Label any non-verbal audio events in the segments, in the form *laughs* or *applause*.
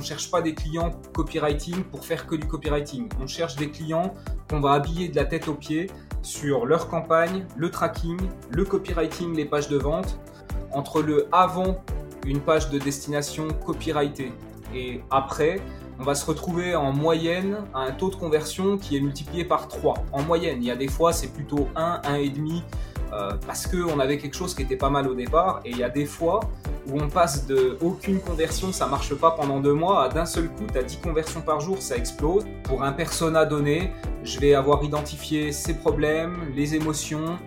On cherche pas des clients copywriting pour faire que du copywriting. On cherche des clients qu'on va habiller de la tête aux pieds sur leur campagne, le tracking, le copywriting, les pages de vente, entre le avant une page de destination copyrightée et après, on va se retrouver en moyenne à un taux de conversion qui est multiplié par 3. En moyenne, il y a des fois c'est plutôt 1, 1,5 euh, parce qu'on avait quelque chose qui était pas mal au départ et il y a des fois où on passe de aucune conversion, ça marche pas pendant deux mois, à d'un seul coup, tu as 10 conversions par jour, ça explose. Pour un persona donné, je vais avoir identifié ses problèmes, les émotions,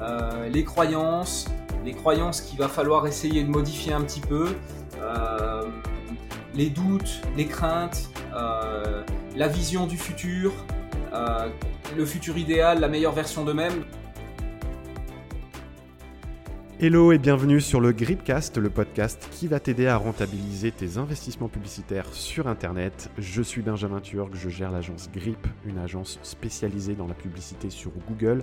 euh, les croyances, les croyances qu'il va falloir essayer de modifier un petit peu, euh, les doutes, les craintes, euh, la vision du futur, le futur idéal, la meilleure version d'eux-mêmes. Hello et bienvenue sur le Gripcast, le podcast qui va t'aider à rentabiliser tes investissements publicitaires sur Internet. Je suis Benjamin Turc, je gère l'agence Grip, une agence spécialisée dans la publicité sur Google.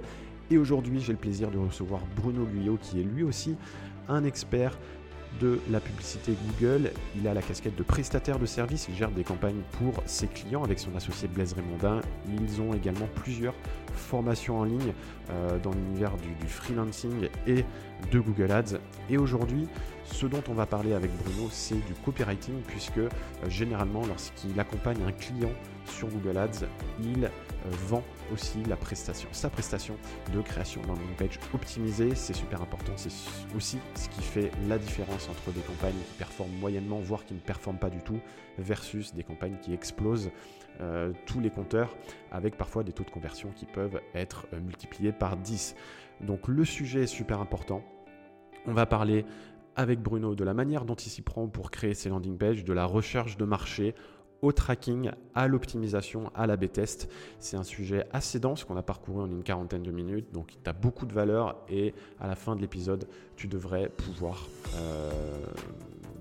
Et aujourd'hui, j'ai le plaisir de recevoir Bruno Guyot, qui est lui aussi un expert de la publicité Google. Il a la casquette de prestataire de service, il gère des campagnes pour ses clients avec son associé Blaise Raymondin. Ils ont également plusieurs formations en ligne euh, dans l'univers du, freelancing et de Google Ads. Et aujourd'hui, ce dont on va parler avec Bruno, c'est du copywriting, puisque euh, généralement, lorsqu'il accompagne un client sur Google Ads, il euh, vend aussi la prestation, sa prestation de création d'un page optimisée. C'est super important, c'est aussi ce qui fait la différence entre des campagnes qui performent moyennement, voire qui ne performent pas du tout, versus des campagnes qui explosent euh, tous les compteurs, avec parfois des taux de conversion qui peuvent être multipliés par 10. Donc le sujet est super important. On va parler avec Bruno de la manière dont il s'y prend pour créer ses landing pages, de la recherche de marché au tracking, à l'optimisation, à la B-test. C'est un sujet assez dense qu'on a parcouru en une quarantaine de minutes, donc tu as beaucoup de valeur et à la fin de l'épisode, tu devrais pouvoir euh,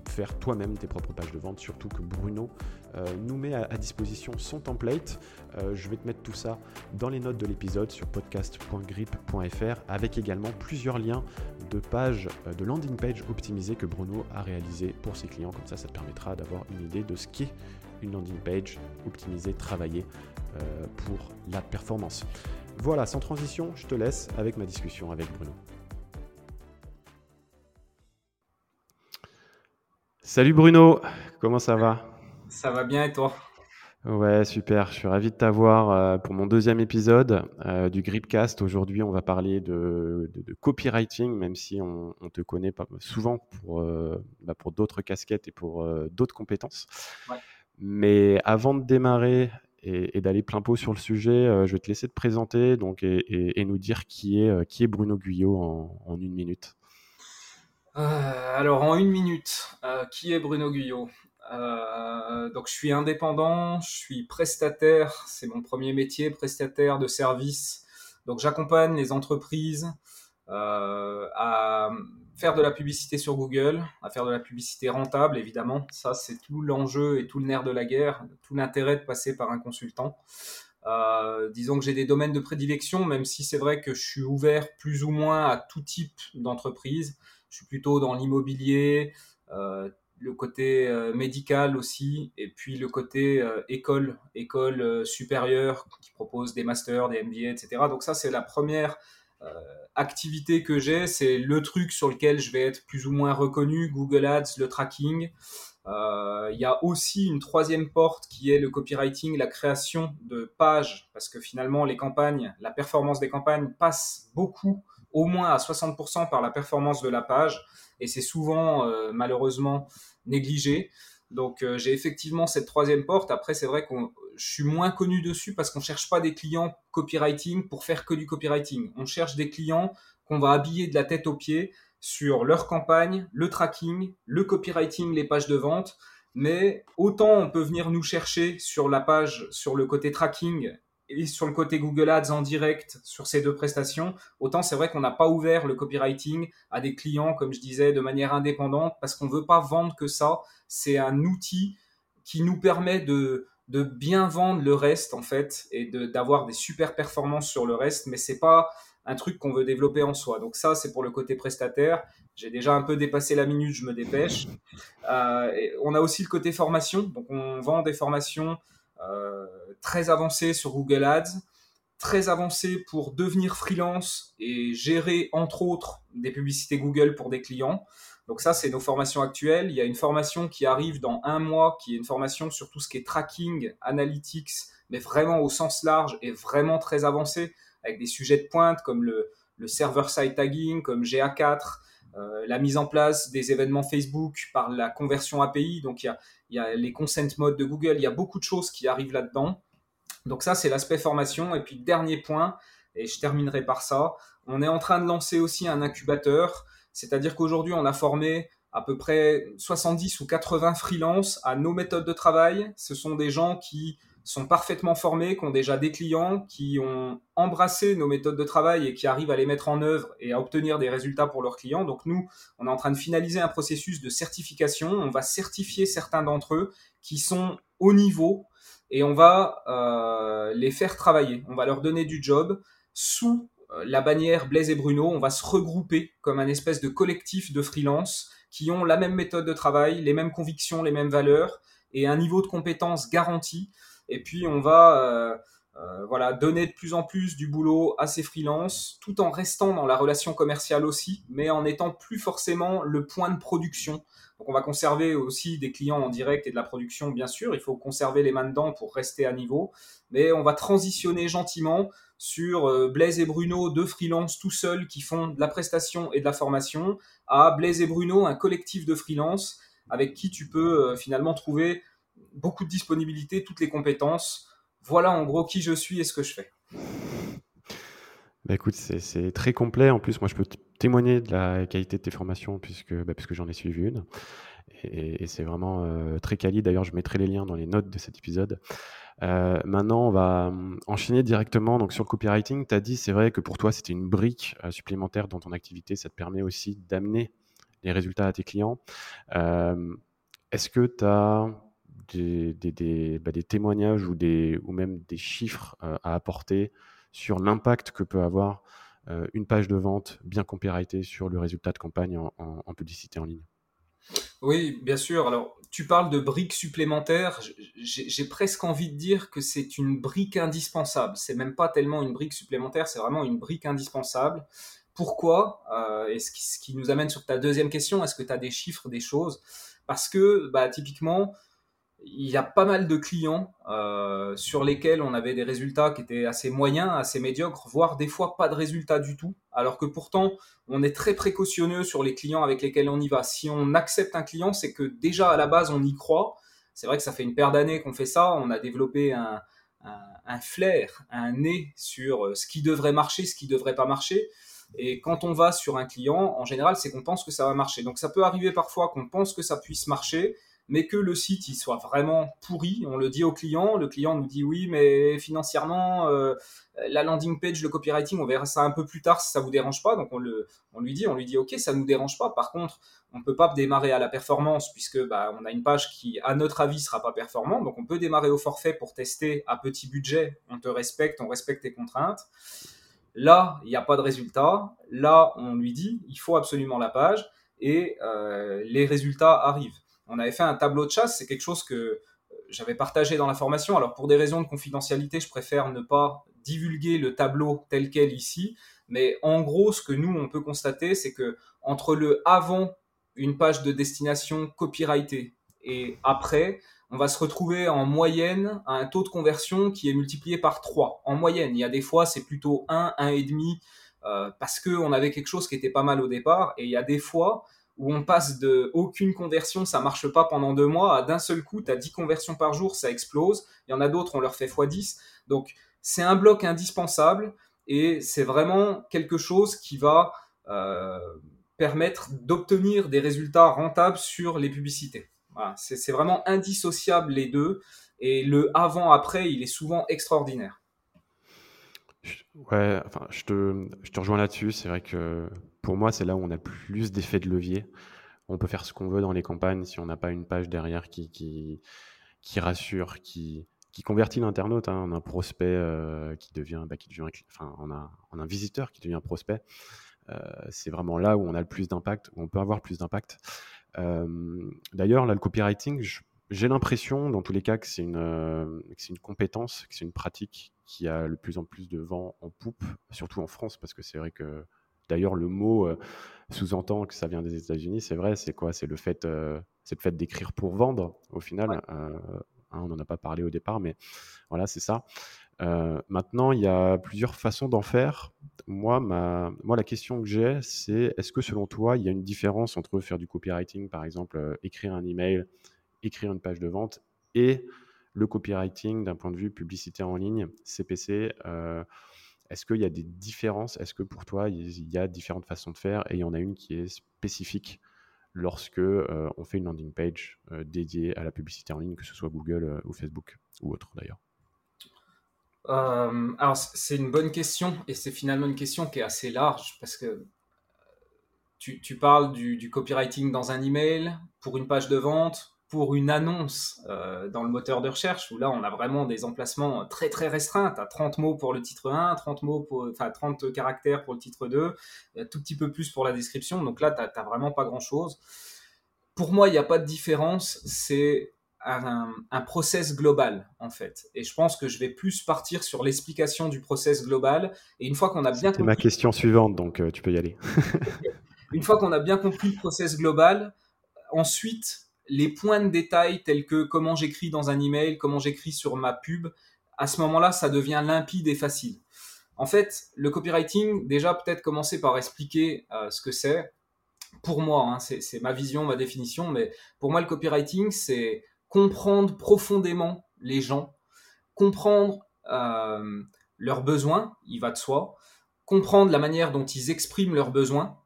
faire toi-même tes propres pages de vente, surtout que Bruno euh, nous met à, disposition son template. Euh, je vais te mettre tout ça dans les notes de l'épisode sur podcast.grip.fr avec également plusieurs liens de pages, euh, de landing page optimisées que Bruno a réalisées pour ses clients. Comme ça, ça te permettra d'avoir une idée de ce qu'est une landing page optimisée, travaillée pour la performance. Voilà, sans transition, je te laisse avec ma discussion avec Bruno. Salut Bruno, comment ça va? Ça va bien et toi? Ouais, super. Je suis ravi de t'avoir euh, pour mon deuxième épisode euh, du Gripcast. Aujourd'hui, on va parler de, copywriting, même si on, te connaît pas souvent pour, euh, bah, pour d'autres casquettes et pour d'autres compétences. Mais avant de démarrer et, d'aller plein pot sur le sujet, je vais te laisser te présenter donc, et, nous dire qui est, qui est Bruno Guyot en, une minute. Alors, en une minute, qui est Bruno Guyot euh, donc je suis indépendant, je suis prestataire, c'est mon premier métier, prestataire de services. Donc j'accompagne les entreprises euh, à faire de la publicité sur Google, à faire de la publicité rentable évidemment. Ça c'est tout l'enjeu et tout le nerf de la guerre, tout l'intérêt de passer par un consultant. Euh, disons que j'ai des domaines de prédilection, même si c'est vrai que je suis ouvert plus ou moins à tout type d'entreprise. Je suis plutôt dans l'immobilier, euh, le côté euh, médical aussi, et puis le côté euh, école, école supérieure qui propose des masters, des MBA, etc. Donc ça, c'est la première activité que j'ai, c'est le truc sur lequel je vais être plus ou moins reconnu, Google Ads, le tracking. Il y a aussi une troisième porte qui est le copywriting, la création de pages, parce que finalement, les campagnes, la performance des campagnes passe beaucoup, au moins à 60% par la performance de la page et c'est souvent euh, malheureusement négligé. Donc euh, j'ai effectivement cette troisième porte. Après c'est vrai que je suis moins connu dessus parce qu'on cherche pas des clients copywriting pour faire que du copywriting. On cherche des clients qu'on va habiller de la tête aux pieds sur leur campagne, le tracking, le copywriting, les pages de vente. Mais autant on peut venir nous chercher sur la page, sur le côté tracking et sur le côté Google Ads en direct sur ces deux prestations, autant c'est vrai qu'on n'a pas ouvert le copywriting à des clients, comme je disais, de manière indépendante, parce qu'on ne veut pas vendre que ça. C'est un outil qui nous permet de, de bien vendre le reste, en fait, et d'avoir des super performances sur le reste, mais c'est pas un truc qu'on veut développer en soi. Donc ça, c'est pour le côté prestataire. J'ai déjà un peu dépassé la minute, je me dépêche. Euh, on a aussi le côté formation. Donc on vend des formations très avancées sur Google Ads, très avancées pour devenir freelance et gérer entre autres des publicités Google pour des clients. Donc ça, c'est nos formations actuelles. Il y a une formation qui arrive dans un mois, qui est une formation sur tout ce qui est tracking, analytics, mais vraiment au sens large et vraiment très avancé, avec des sujets de pointe comme le, server-side tagging, comme GA4, euh, la mise en place des événements Facebook par la conversion API. Donc il y a, il y a les consent modes de Google, il y a beaucoup de choses qui arrivent là-dedans. Donc ça, c'est l'aspect formation. Et puis dernier point, et je terminerai par ça, on est en train de lancer aussi un incubateur c'est-à-dire qu'aujourd'hui, on a formé à peu près 70 ou 80 freelances à nos méthodes de travail. Ce sont des gens qui sont parfaitement formés, qui ont déjà des clients, qui ont embrassé nos méthodes de travail et qui arrivent à les mettre en œuvre et à obtenir des résultats pour leurs clients. Donc nous, on est en train de finaliser un processus de certification. On va certifier certains d'entre eux qui sont au niveau et on va euh, les faire travailler. On va leur donner du job sous euh, la bannière Blaise et Bruno, on va se regrouper comme un espèce de collectif de freelance qui ont la même méthode de travail, les mêmes convictions, les mêmes valeurs et un niveau de compétence garanti. Et puis on va euh, euh, voilà donner de plus en plus du boulot à ces freelances, tout en restant dans la relation commerciale aussi, mais en étant plus forcément le point de production. Donc on va conserver aussi des clients en direct et de la production, bien sûr. Il faut conserver les mains dedans pour rester à niveau, mais on va transitionner gentiment sur euh, Blaise et Bruno, deux freelances tout seuls qui font de la prestation et de la formation, à Blaise et Bruno, un collectif de freelances avec qui tu peux finalement trouver beaucoup de disponibilité, toutes les compétences. Voilà en gros qui je suis et ce que je fais. Bah écoute, c'est très complet. En plus, moi, je peux témoigner de la qualité de tes formations puisque, bah, puisque j'en ai suivi une. Et, c'est vraiment euh, très quali. D'ailleurs, je mettrai les liens dans les notes de cet épisode. Euh, maintenant, on va hum, enchaîner directement donc, sur le copywriting. Tu as dit, c'est vrai que pour toi, c'était une brique euh, supplémentaire dans ton activité. Ça te permet aussi d'amener les résultats à tes clients. Est-ce que tu as bah, des, témoignages ou, des, ou même des chiffres à apporter sur l'impact que peut avoir une page de vente bien copyrightée sur le résultat de campagne en publicité en ligne? Oui, bien sûr. Alors, tu parles de briques supplémentaires. J'ai presque envie de dire que c'est une brique indispensable. C'est même pas tellement une brique supplémentaire, c'est vraiment une brique indispensable. Pourquoi? Euh, Et ce qui, nous amène sur ta deuxième question, est-ce que tu as des chiffres, des choses? Parce que, bah, typiquement, il y a pas mal de clients euh, sur lesquels on avait des résultats qui étaient assez moyens, assez médiocres, voire des fois pas de résultats du tout, alors que pourtant on est très précautionneux sur les clients avec lesquels on y va. Si on accepte un client, c'est que déjà à la base on y croit. C'est vrai que ça fait une paire d'années qu'on fait ça, on a développé un, un, flair, un nez sur ce qui devrait marcher, ce qui devrait pas marcher. Et quand on va sur un client, en général, c'est qu'on pense que ça va marcher. Donc ça peut arriver parfois qu'on pense que ça puisse marcher, mais que le site soit vraiment pourri. On le dit au client, le client nous dit oui, mais financièrement, euh, la landing page, le copywriting, on verra ça un peu plus tard si ça vous dérange pas. Donc on, le, on lui dit, on lui dit ok, ça nous dérange pas. Par contre, on peut pas démarrer à la performance puisque bah, on a une page qui, à notre avis, sera pas performante. Donc on peut démarrer au forfait pour tester à petit budget. On te respecte, on respecte tes contraintes. Là, il n'y a pas de résultat. Là, on lui dit, il faut absolument la page et euh, les résultats arrivent on avait fait un tableau de chasse, c'est quelque chose que euh, j'avais partagé dans la formation. Alors pour des raisons de confidentialité, je préfère ne pas divulguer le tableau tel quel ici, mais en gros, ce que nous on peut constater, c'est que entre le avant une page de destination copyrightée et après, on va se retrouver en moyenne à un taux de conversion qui est multiplié par 3. En moyenne, il y a des fois c'est plutôt 1, 1,5 euh, parce qu'on avait quelque chose qui était pas mal au départ, et il y a des fois où on passe de aucune conversion, ça marche pas pendant deux mois, à d'un seul coup, tu as 10 conversions par jour, ça explose. Il y en a d'autres, on leur fait x10. Donc, c'est un bloc indispensable et c'est vraiment quelque chose qui va euh, permettre d'obtenir des résultats rentables sur les publicités. C'est vraiment indissociable les deux et le avant-après, il est souvent extraordinaire. Ouais, enfin, je te, je te rejoins là-dessus. C'est vrai que pour moi, c'est là où on a plus d'effet de levier. On peut faire ce qu'on veut dans les campagnes si on n'a pas une page derrière qui, qui, qui rassure, qui qui convertit l'internaute. Hein. On a un prospect euh, qui devient, bah, qui devient, enfin, on un visiteur qui devient prospect. Euh, c'est vraiment là où on a le plus d'impact, où on peut avoir plus d'impact. D'ailleurs, là, le copywriting, j'ai l'impression, dans tous les cas, que c'est une, une compétence, que c'est une pratique qui a le plus en plus de vent en poupe, surtout en France, parce que c'est vrai que d'ailleurs le mot sous-entend que ça vient des États-Unis. C'est vrai, c'est quoi? C'est le fait, c'est le fait d'écrire pour vendre. Au final, hein, on n'en a pas parlé au départ, mais voilà, c'est ça. maintenant, il y a plusieurs façons d'en faire. Moi, ma, moi, la question que j'ai, c'est est-ce que selon toi, il y a une différence entre faire du copywriting, par exemple, écrire un email, écrire une page de vente, et le copywriting d'un point de vue publicité en ligne, CPC euh, Est-ce qu'il y a des différences? Est-ce que pour toi, il y a différentes façons de faire? Et il y en a une qui est spécifique lorsque euh, on fait une landing page euh, dédiée à la publicité en ligne, que ce soit Google ou Facebook ou autre d'ailleurs. Alors c'est une bonne question et c'est finalement une question qui est assez large parce que tu, parles du, du, copywriting dans un email pour une page de vente pour une annonce euh, dans le moteur de recherche, où là on a vraiment des emplacements très très restreints, tu as 30 mots pour le titre 1, 30, mots pour, enfin, 30 caractères pour le titre 2, un tout petit peu plus pour la description, donc là tu n'as vraiment pas grand-chose. Pour moi, il n'y a pas de différence, c'est un, un, process global en fait. Et je pense que je vais plus partir sur l'explication du process global. Et une fois qu'on a bien compris... ma question suivante, donc euh, tu peux y aller. *laughs* une fois qu'on a bien compris le process global, ensuite les points de détail tels que comment j'écris dans un email, comment j'écris sur ma pub, à ce moment-là, ça devient limpide et facile. En fait, le copywriting, déjà peut-être commencer par expliquer euh, ce que c'est. Pour moi, hein, c'est ma vision, ma définition, mais pour moi, le copywriting, c'est comprendre profondément les gens, comprendre euh, leurs besoins, il va de soi, comprendre la manière dont ils expriment leurs besoins,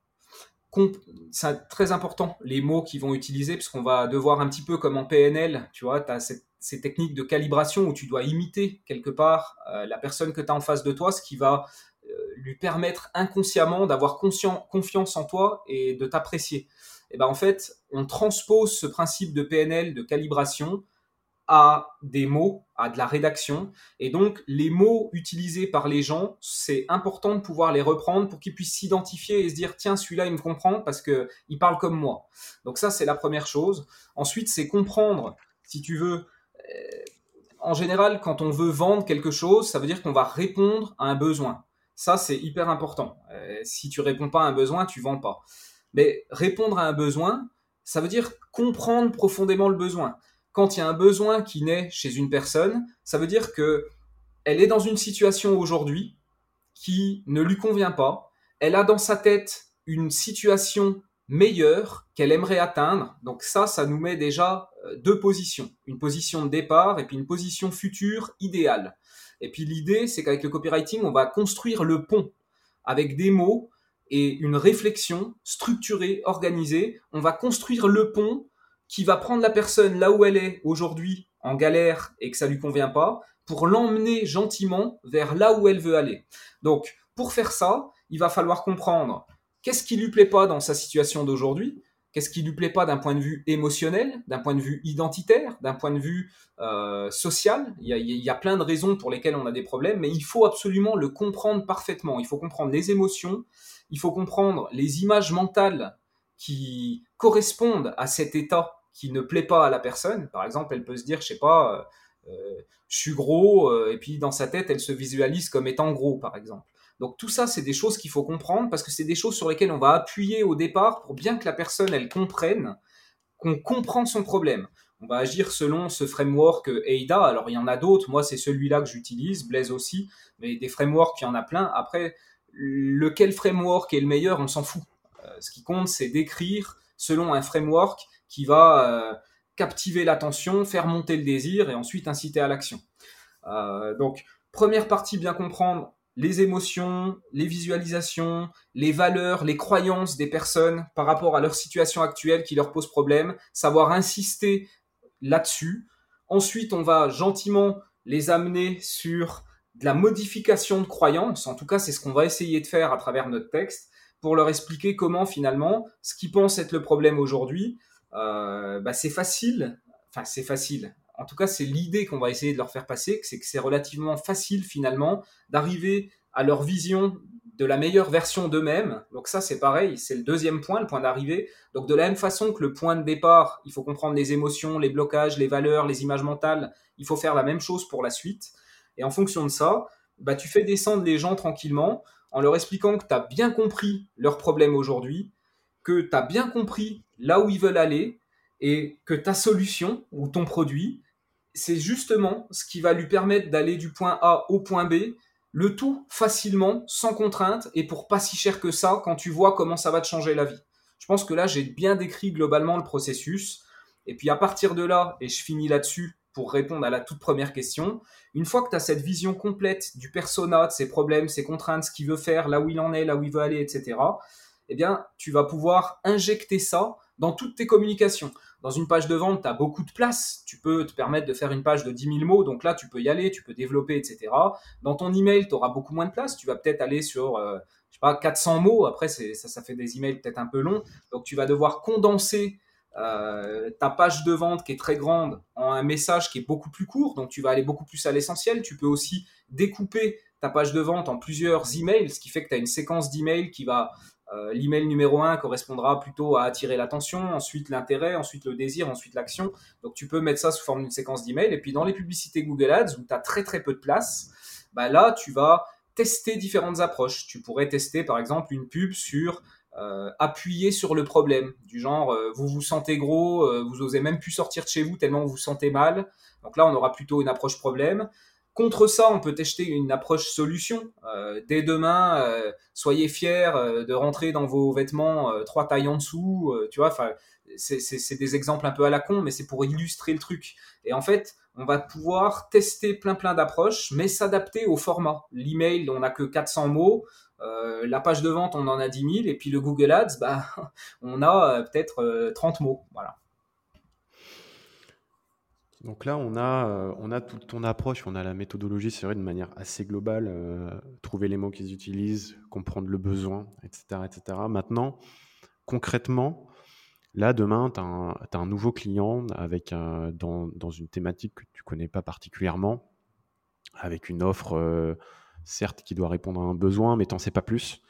c'est très important les mots qu'ils vont utiliser puisqu'on va devoir un petit peu comme en PNL, tu vois, tu as ces techniques de calibration où tu dois imiter quelque part euh, la personne que tu as en face de toi, ce qui va euh, lui permettre inconsciemment d'avoir confiance en toi et de t'apprécier. Et ben en fait, on transpose ce principe de PNL de calibration à des mots, à de la rédaction. Et donc, les mots utilisés par les gens, c'est important de pouvoir les reprendre pour qu'ils puissent s'identifier et se dire, tiens, celui-là, il me comprend parce qu'il parle comme moi. Donc ça, c'est la première chose. Ensuite, c'est comprendre, si tu veux, euh, en général, quand on veut vendre quelque chose, ça veut dire qu'on va répondre à un besoin. Ça, c'est hyper important. Euh, si tu réponds pas à un besoin, tu vends pas. Mais répondre à un besoin, ça veut dire comprendre profondément le besoin quand il y a un besoin qui naît chez une personne, ça veut dire que elle est dans une situation aujourd'hui qui ne lui convient pas. Elle a dans sa tête une situation meilleure qu'elle aimerait atteindre. Donc ça, ça nous met déjà euh, deux positions. Une position de départ et puis une position future idéale. Et puis l'idée, c'est qu'avec le copywriting, on va construire le pont avec des mots et une réflexion structurée, organisée. On va construire le pont qui va prendre la personne là où elle est aujourd'hui en galère et que ça lui convient pas pour l'emmener gentiment vers là où elle veut aller. Donc, pour faire ça, il va falloir comprendre qu'est-ce qui lui plaît pas dans sa situation d'aujourd'hui, qu'est-ce qui lui plaît pas d'un point de vue émotionnel, d'un point de vue identitaire, d'un point de vue euh, social. Il y, a, il y, a, plein de raisons pour lesquelles on a des problèmes, mais il faut absolument le comprendre parfaitement. Il faut comprendre les émotions, il faut comprendre les images mentales qui correspondent à cet état qui ne plaît pas à la personne. Par exemple, elle peut se dire, je sais pas, euh, euh, je suis gros, euh, et puis dans sa tête, elle se visualise comme étant gros, par exemple. Donc tout ça, c'est des choses qu'il faut comprendre parce que c'est des choses sur lesquelles on va appuyer au départ pour bien que la personne, elle comprenne qu'on comprend son problème. On va agir selon ce framework AIDA. Alors il y en a d'autres. Moi, c'est celui-là que j'utilise, Blaise aussi. Mais des frameworks, il y en a plein. Après, lequel framework est le meilleur, on s'en fout. ce qui compte, c'est d'écrire selon un framework qui va euh, captiver l'attention, faire monter le désir et ensuite inciter à l'action. Euh, donc, première partie, bien comprendre les émotions, les visualisations, les valeurs, les croyances des personnes par rapport à leur situation actuelle qui leur pose problème, savoir insister là-dessus. Ensuite, on va gentiment les amener sur de la modification de croyances. En tout cas, c'est ce qu'on va essayer de faire à travers notre texte pour leur expliquer comment finalement ce qu'ils pensent être le problème aujourd'hui, bah, c'est facile. Enfin, c'est facile. en tout cas c'est l'idée qu'on va essayer de leur faire passer, c'est que c'est relativement facile finalement d'arriver à leur vision de la meilleure version d'eux-mêmes. Donc ça, c'est pareil, c'est le deuxième point, le point d'arrivée. Donc de la même façon que le point de départ, il faut comprendre les émotions, les blocages, les valeurs, les images mentales, il faut faire la même chose pour la suite. Et en fonction de ça, bah, tu fais descendre les gens tranquillement en leur expliquant que tu as bien compris leurs problèmes aujourd'hui, que tu as bien compris là où ils veulent aller et que ta solution ou ton produit, c'est justement ce qui va lui permettre d'aller du point A au point B le tout facilement, sans contrainte et pour pas si cher que ça quand tu vois comment ça va te changer la vie. Je pense que là, j'ai bien décrit globalement le processus. Et puis à partir de là, et je finis là-dessus pour répondre à la toute première question, une fois que tu as cette vision complète du persona, de ses problèmes, ses contraintes, ce qu'il veut faire, là où il en est, là où il veut aller, etc., eh bien, tu vas pouvoir injecter ça dans toutes tes communications. Dans une page de vente, tu as beaucoup de place. Tu peux te permettre de faire une page de 10 000 mots. Donc là, tu peux y aller, tu peux développer, etc. Dans ton email, tu auras beaucoup moins de place. Tu vas peut-être aller sur, euh, je sais pas, 400 mots. Après, ça, ça fait des emails peut-être un peu longs. Donc tu vas devoir condenser euh, ta page de vente qui est très grande en un message qui est beaucoup plus court. Donc tu vas aller beaucoup plus à l'essentiel. Tu peux aussi découper ta page de vente en plusieurs emails, ce qui fait que tu as une séquence d'emails qui va euh, l'email numéro 1 correspondra plutôt à attirer l'attention, ensuite l'intérêt, ensuite le désir, ensuite l'action. Donc tu peux mettre ça sous forme d'une séquence d'email. Et puis dans les publicités Google Ads, où tu as très très peu de place, bah là tu vas tester différentes approches. Tu pourrais tester par exemple une pub sur euh, appuyer sur le problème, du genre euh, vous vous sentez gros, vous osez même plus sortir de chez vous tellement vous vous sentez mal. Donc là on aura plutôt une approche problème. Contre ça, on peut tester une approche solution. Euh, dès demain, euh, soyez fiers euh, de rentrer dans vos vêtements trois tailles en dessous. tu vois, c'est des exemples un peu à la con, mais c'est pour illustrer le truc. Et en fait, on va pouvoir tester plein plein d'approches, mais s'adapter au format. L'email, on n'a que 400 mots. la page de vente, on en a 10 000. Et puis le Google Ads, bah, *laughs* on a peut-être 30 mots. Voilà. Donc là, on a, euh, on a toute ton approche, on a la méthodologie, c'est vrai, de manière assez globale, euh, trouver les mots qu'ils utilisent, comprendre le besoin, etc. etc. Maintenant, concrètement, là, demain, tu as, un nouveau client avec dans, dans, une thématique que tu connais pas particulièrement, avec une offre, euh, certes, qui doit répondre à un besoin, mais tu n'en sais pas plus.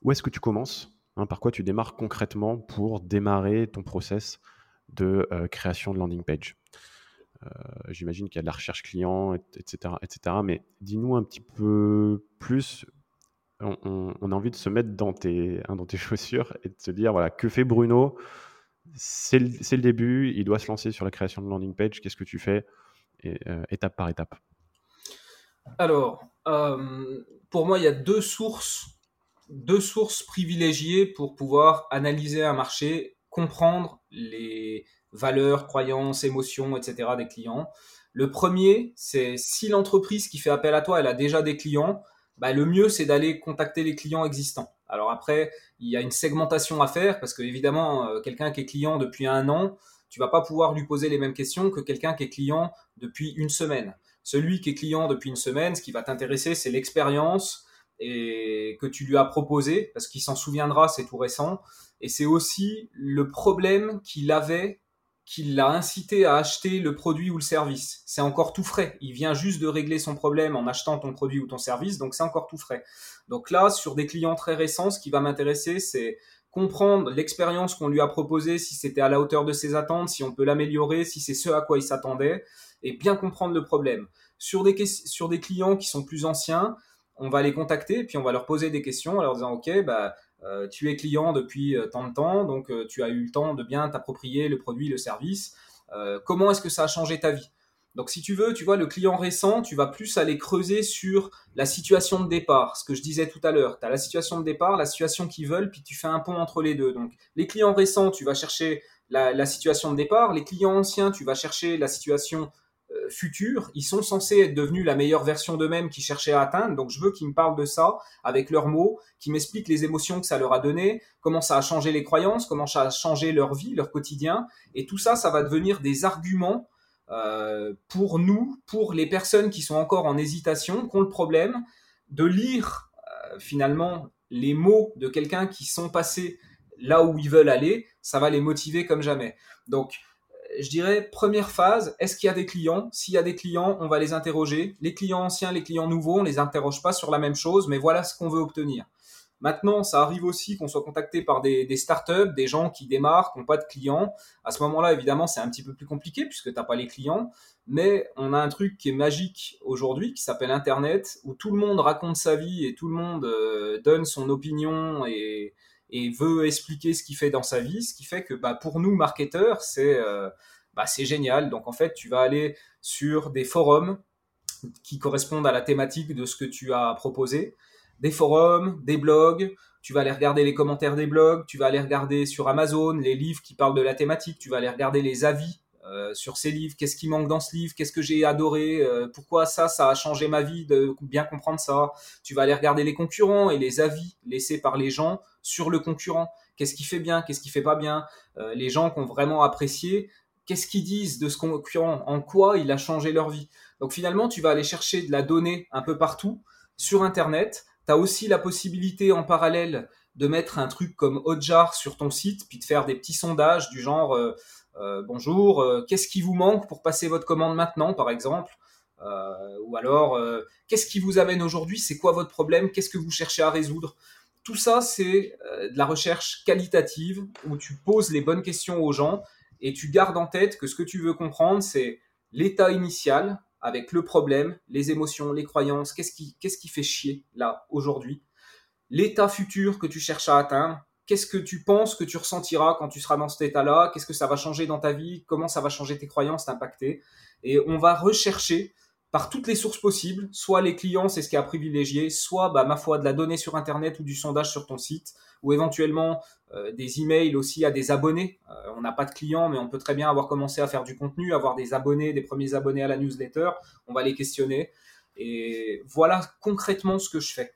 Où est-ce que tu commences hein, Par quoi tu démarres concrètement pour démarrer ton process de création de landing page? euh, j'imagine qu'il y a de la recherche client, etc. etc. Mais dis-nous un petit peu plus. On, a envie de se mettre dans tes, hein, dans tes *laughs* chaussures et de se dire voilà, que fait Bruno? C'est le, début, il doit se lancer sur la création de landing page. Qu'est-ce que tu fais? Euh, étape par étape Alors, euh, pour moi, il y a deux sources, deux sources privilégiées pour pouvoir analyser un marché, comprendre les valeurs, croyances, émotions, etc. des clients. Le premier, c'est si l'entreprise qui fait appel à toi, elle a déjà des clients, bah, le mieux, c'est d'aller contacter les clients existants. Alors après, il y a une segmentation à faire parce que évidemment, euh, quelqu'un qui est client depuis un an, tu vas pas pouvoir lui poser les mêmes questions que quelqu'un qui est client depuis une semaine. Celui qui est client depuis une semaine, ce qui va t'intéresser, c'est l'expérience et que tu lui as proposé parce qu'il s'en souviendra, c'est tout récent. Et c'est aussi le problème qu'il avait qui l'a incité à acheter le produit ou le service. C'est encore tout frais. Il vient juste de régler son problème en achetant ton produit ou ton service, donc c'est encore tout frais. Donc là, sur des clients très récents, ce qui va m'intéresser, c'est comprendre l'expérience qu'on lui a proposée, si c'était à la hauteur de ses attentes, si on peut l'améliorer, si c'est ce à quoi il s'attendait, et bien comprendre le problème. Sur des, clients qui sont plus anciens, on va les contacter, puis on va leur poser des questions en leur disant, OK, bah, euh, tu es client depuis euh, tant de temps, donc euh, tu as eu le temps de bien t'approprier le produit, le service. comment est-ce que ça a changé ta vie? Donc si tu veux, tu vois, le client récent, tu vas plus aller creuser sur la situation de départ, ce que je disais tout à l'heure. Tu as la situation de départ, la situation qu'ils veulent, puis tu fais un pont entre les deux. Donc les clients récents, tu vas chercher la, situation de départ. Les clients anciens, tu vas chercher la situation futurs, ils sont censés être devenus la meilleure version d'eux-mêmes qu'ils cherchaient à atteindre. Donc je veux qu'ils me parlent de ça avec leurs mots, qu'ils m'expliquent les émotions que ça leur a donné, comment ça a changé les croyances, comment ça a changé leur vie, leur quotidien. Et tout ça, ça va devenir des arguments euh, pour nous, pour les personnes qui sont encore en hésitation, qui ont le problème de lire euh, finalement les mots de quelqu'un qui sont passés là où ils veulent aller, ça va les motiver comme jamais. Donc je dirais, première phase, est-ce qu'il y a des clients? S'il y a des clients, on va les interroger. Les clients anciens, les clients nouveaux, on les interroge pas sur la même chose, mais voilà ce qu'on veut obtenir. Maintenant, ça arrive aussi qu'on soit contacté par des, startups, des gens qui démarrent, qui n'ont pas de clients. À ce moment-là, évidemment, c'est un petit peu plus compliqué puisque tu n'as pas les clients. Mais on a un truc qui est magique aujourd'hui, qui s'appelle Internet, où tout le monde raconte sa vie et tout le monde euh, donne son opinion et, et, veut expliquer ce qu'il fait dans sa vie. Ce qui fait que bah, pour nous, marketeurs, c'est euh, bah, génial. Donc en fait, tu vas aller sur des forums qui correspondent à la thématique de ce que tu as proposé des forums, des blogs, tu vas aller regarder les commentaires des blogs, tu vas aller regarder sur Amazon les livres qui parlent de la thématique, tu vas aller regarder les avis euh, sur ces livres, qu'est-ce qui manque dans ce livre, qu'est-ce que j'ai adoré, euh, pourquoi ça, ça a changé ma vie de bien comprendre ça? Tu vas aller regarder les concurrents et les avis laissés par les gens sur le concurrent. Qu'est-ce qui fait bien, qu'est-ce qui fait pas bien? Euh, les gens qui ont vraiment apprécié, qu'est-ce qu'ils disent de ce concurrent, en quoi il a changé leur vie? Donc finalement, tu vas aller chercher de la donnée un peu partout sur Internet tu as aussi la possibilité en parallèle de mettre un truc comme Hotjar sur ton site, puis de faire des petits sondages du genre bonjour, euh, qu'est-ce qui vous manque pour passer votre commande maintenant, par exemple? Ou alors, qu'est-ce qui vous amène aujourd'hui? C'est quoi votre problème? Qu'est-ce que vous cherchez à résoudre? Tout ça, c'est de la recherche qualitative où tu poses les bonnes questions aux gens et tu gardes en tête que ce que tu veux comprendre, c'est l'état initial, avec le problème, les émotions, les croyances, qu'est-ce qui fait chier là, aujourd'hui, l'état futur que tu cherches à atteindre, qu'est-ce que tu penses que tu ressentiras quand tu seras dans cet état-là, qu'est-ce que ça va changer dans ta vie, comment ça va changer tes croyances, t'impacter? Et on va rechercher par toutes les sources possibles, soit les clients, c'est ce qui à privilégier, soit, bah, ma foi, de la donnée sur Internet ou du sondage sur ton site, ou éventuellement euh, des emails aussi à des abonnés. Euh, on n'a pas de clients, mais on peut très bien avoir commencé à faire du contenu, avoir des abonnés, des premiers abonnés à la newsletter. On va les questionner. Et voilà concrètement ce que je fais.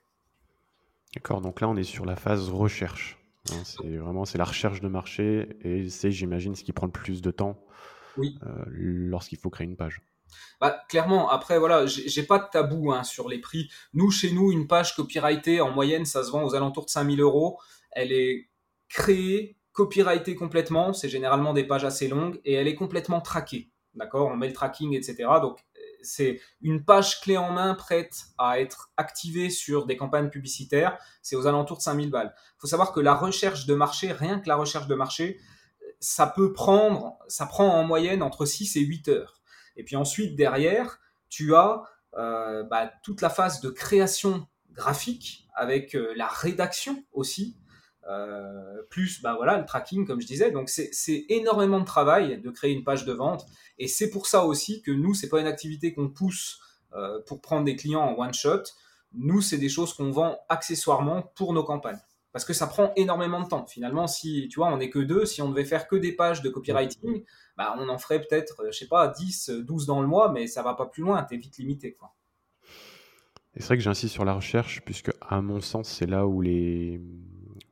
D'accord, donc là on est sur la phase recherche. Hein, c'est vraiment c'est la recherche de marché et c'est j'imagine ce qui prend le plus de temps oui. Euh, lorsqu'il faut créer une page. Bah, clairement, après, voilà, j'ai pas de tabou hein, sur les prix. Nous, chez nous, une page copyrightée, en moyenne, ça se vend aux alentours de 5000 euros. Elle est créée, copyrightée complètement. C'est généralement des pages assez longues et elle est complètement traquée. D'accord? On met le tracking, etc. Donc, c'est une page clé en main prête à être activée sur des campagnes publicitaires. C'est aux alentours de 5000 balles. Il faut savoir que la recherche de marché, rien que la recherche de marché, ça peut prendre, ça prend en moyenne entre 6 et 8 heures. Et puis ensuite, derrière, tu as euh, bah, toute la phase de création graphique avec euh, la rédaction aussi, euh, plus bah, voilà, le tracking, comme je disais. Donc, c'est énormément de travail de créer une page de vente. Et c'est pour ça aussi que nous, c'est pas une activité qu'on pousse pour prendre des clients en one shot. Nous, c'est des choses qu'on vend accessoirement pour nos campagnes parce que ça prend énormément de temps. Finalement, si tu vois, on n'est que deux, si on devait faire que des pages de copywriting, bah, on en ferait peut-être, euh, je sais pas, 10, 12 dans le mois, mais ça va pas plus loin, tu es vite limité. Quoi. Et c'est vrai que j'insiste sur la recherche, puisque à mon sens, c'est là où, les...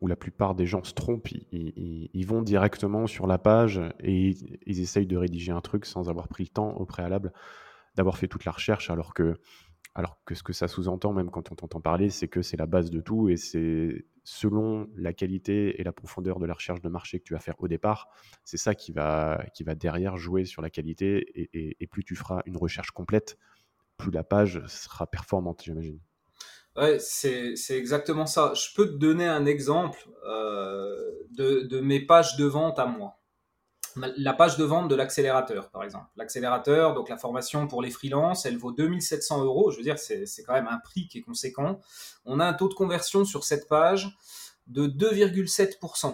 où la plupart des gens se trompent. Ils, vont directement sur la page et ils, essayent de rédiger un truc sans avoir pris le temps au préalable d'avoir fait toute la recherche, alors que alors que ce que ça sous-entend, même quand on t'entend parler, c'est que c'est la base de tout et c'est selon la qualité et la profondeur de la recherche de marché que tu vas faire au départ, c'est ça qui va, qui va derrière jouer sur la qualité et, plus tu feras une recherche complète, plus la page sera performante, j'imagine. Ouais, c'est exactement ça. Je peux te donner un exemple euh, de, mes pages de vente à moi la page de vente de l'accélérateur, par exemple. L'accélérateur, donc la formation pour les freelances, elle vaut 2700 euros. Je veux dire, c'est quand même un prix qui est conséquent. On a un taux de conversion sur cette page de 2,7%.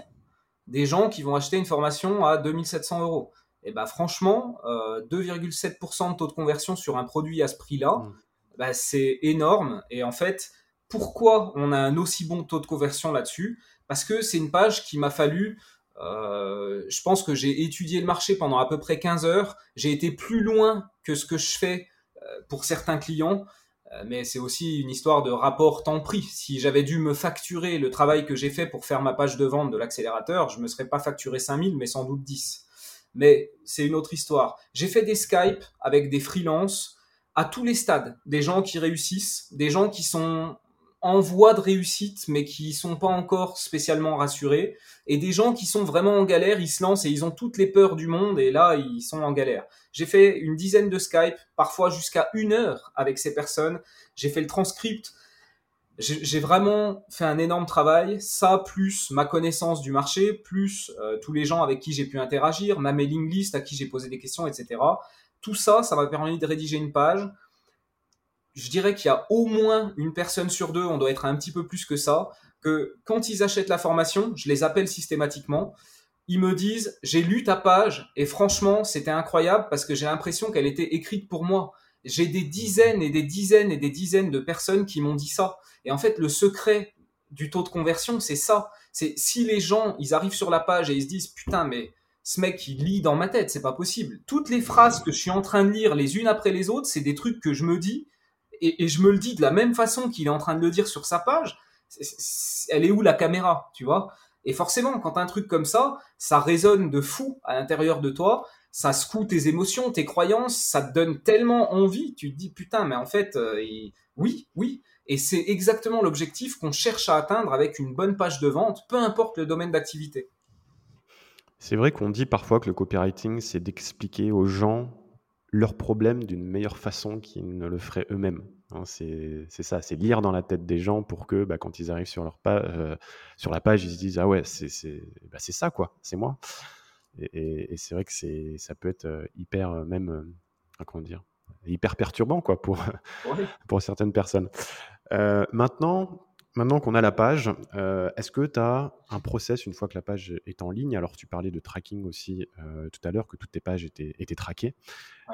Des gens qui vont acheter une formation à 2700 euros. Et eh ben franchement, 2,7% euh, de taux de conversion sur un produit à ce prix-là, mmh. Bah, c'est énorme. Et en fait, pourquoi on a un aussi bon taux de conversion là-dessus? Parce que c'est une page qui m'a fallu euh, je pense que j'ai étudié le marché pendant à peu près 15 heures. J'ai été plus loin que ce que je fais euh, pour certains clients, euh, mais c'est aussi une histoire de rapport temps-prix. Si j'avais dû me facturer le travail que j'ai fait pour faire ma page de vente de l'accélérateur, je me serais pas facturé 5000, mais sans doute 10. Mais c'est une autre histoire. J'ai fait des Skype avec des freelances à tous les stades, des gens qui réussissent, des gens qui sont en voie de réussite, mais qui sont pas encore spécialement rassurés, et des gens qui sont vraiment en galère, ils se lancent et ils ont toutes les peurs du monde, et là, ils sont en galère. J'ai fait une dizaine de Skype, parfois jusqu'à une heure avec ces personnes. J'ai fait le transcript. J'ai vraiment fait un énorme travail. Ça, plus ma connaissance du marché, plus euh, tous les gens avec qui j'ai pu interagir, ma mailing list à qui j'ai posé des questions, etc. Tout ça, ça m'a permis de rédiger une page je dirais qu'il y a au moins une personne sur deux, on doit être un petit peu plus que ça, que quand ils achètent la formation, je les appelle systématiquement, ils me disent j'ai lu ta page et franchement c'était incroyable parce que j'ai l'impression qu'elle était écrite pour moi. J'ai des dizaines et des dizaines et des dizaines de personnes qui m'ont dit ça. Et en fait le secret du taux de conversion c'est ça. C'est si les gens ils arrivent sur la page et ils se disent putain mais ce mec il lit dans ma tête, c'est pas possible. Toutes les phrases que je suis en train de lire les unes après les autres, c'est des trucs que je me dis et, je me le dis de la même façon qu'il est en train de le dire sur sa page, elle est où la caméra, tu vois? Et forcément, quand un truc comme ça, ça résonne de fou à l'intérieur de toi, ça secoue tes émotions, tes croyances, ça te donne tellement envie, tu te dis putain, mais en fait, euh, oui, oui. Et c'est exactement l'objectif qu'on cherche à atteindre avec une bonne page de vente, peu importe le domaine d'activité. C'est vrai qu'on dit parfois que le copywriting, c'est d'expliquer aux gens leurs problèmes d'une meilleure façon qu'ils ne le feraient eux-mêmes. Hein, c'est ça, c'est lire dans la tête des gens pour que bah, quand ils arrivent sur, leur page, euh, sur la page, ils se disent Ah ouais, c'est bah, ça quoi, c'est moi. Et, c'est vrai que ça peut être euh, hyper, euh, même, comment dire, hyper perturbant quoi, pour, *laughs* pour certaines personnes. maintenant, Maintenant qu'on a la page, euh, est-ce que tu as un process une fois que la page est en ligne? Alors, tu parlais de tracking aussi euh, tout à l'heure, que toutes tes pages étaient, étaient traquées.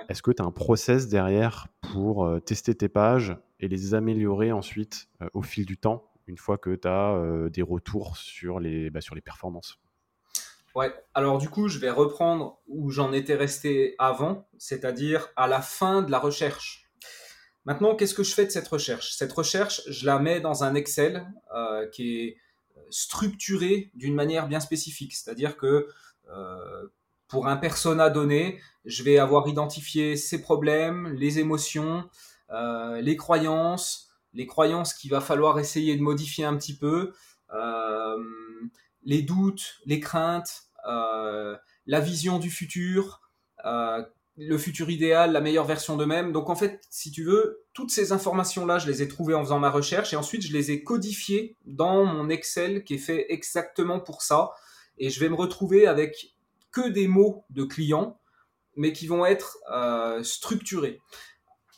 Est-ce que tu as un process derrière pour euh, tester tes pages et les améliorer ensuite au fil du temps, une fois que tu as des retours sur les, bah, sur les performances? Ouais, alors du coup, je vais reprendre où j'en étais resté avant, c'est-à-dire à la fin de la recherche. Maintenant, qu'est-ce que je fais de cette recherche? Cette recherche, je la mets dans un Excel euh, qui est structuré d'une manière bien spécifique. C'est-à-dire que euh, pour un persona donné, je vais avoir identifié ses problèmes, les émotions, euh, les croyances, les croyances qu'il va falloir essayer de modifier un petit peu, les doutes, les craintes, la vision du futur, le futur idéal, la meilleure version d'eux-mêmes. Donc en fait, si tu veux, toutes ces informations-là, je les ai trouvées en faisant ma recherche et ensuite je les ai codifiées dans mon Excel qui est fait exactement pour ça. Et je vais me retrouver avec que des mots de clients, mais qui vont être euh, structurés.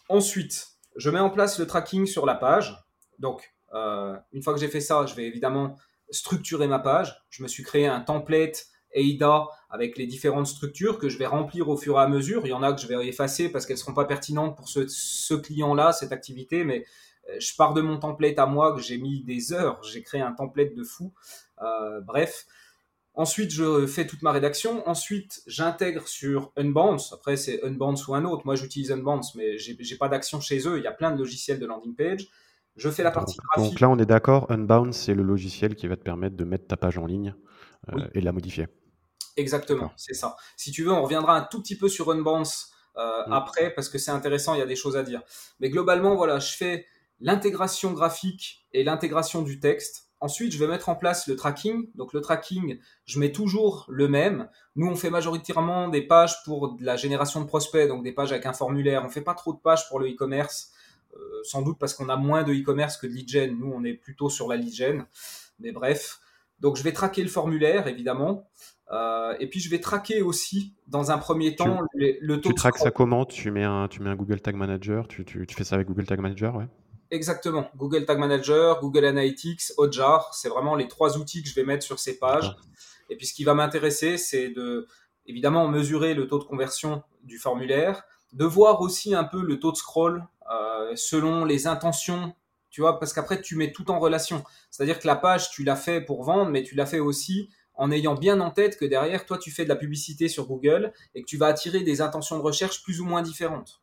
Ensuite, je mets en place le tracking sur la page. Donc, euh, une fois que j'ai fait ça, je vais évidemment structurer ma page. Je me suis créé un template AIDA avec les différentes structures que je vais remplir au fur et à mesure. Il y en a que je vais effacer parce qu'elles ne seront pas pertinentes pour ce, client-là, cette activité, mais euh, je pars de mon template à moi que j'ai mis des heures. J'ai créé un template de fou. Euh, bref. Ensuite, je fais toute ma rédaction. Ensuite, j'intègre sur Unbounce. Après, c'est Unbounce ou un autre. Moi, j'utilise Unbounce, mais j'ai pas d'action chez eux. Il y a plein de logiciels de landing page. Je fais la partie graphique. Donc là, on est d'accord. Unbounce, c'est le logiciel qui va te permettre de mettre ta page en ligne euh, et de la modifier. Exactement, c'est ça. Si tu veux, on reviendra un tout petit peu sur Unbounce euh, mm. après parce que c'est intéressant, il y a des choses à dire. Mais globalement, voilà, je fais l'intégration graphique et l'intégration du texte. Ensuite, je vais mettre en place le tracking. Donc le tracking, je mets toujours le même. Nous, on fait majoritairement des pages pour de la génération de prospects, donc des pages avec un formulaire. On fait pas trop de pages pour le e-commerce, euh, sans doute parce qu'on a moins de e-commerce que de lead gen. Nous, on est plutôt sur la lead gen. Mais bref, donc je vais traquer le formulaire, évidemment. Euh, et puis je vais traquer aussi, dans un premier temps, le, taux. Tu traques ça comment? Tu mets, un, tu mets un Google Tag Manager tu, tu, tu fais ça avec Google Tag Manager, ouais? Exactement. Google Tag Manager, Google Analytics, Hotjar, c'est vraiment les trois outils que je vais mettre sur ces pages. Et puis ce qui va m'intéresser, c'est de, évidemment, mesurer le taux de conversion du formulaire, de voir aussi un peu le taux de scroll euh, selon les intentions tu vois, parce qu'après, tu mets tout en relation. C'est-à-dire que la page, tu l'as fait pour vendre, mais tu l'as fait aussi en ayant bien en tête que derrière, toi, tu fais de la publicité sur Google et que tu vas attirer des intentions de recherche plus ou moins différentes.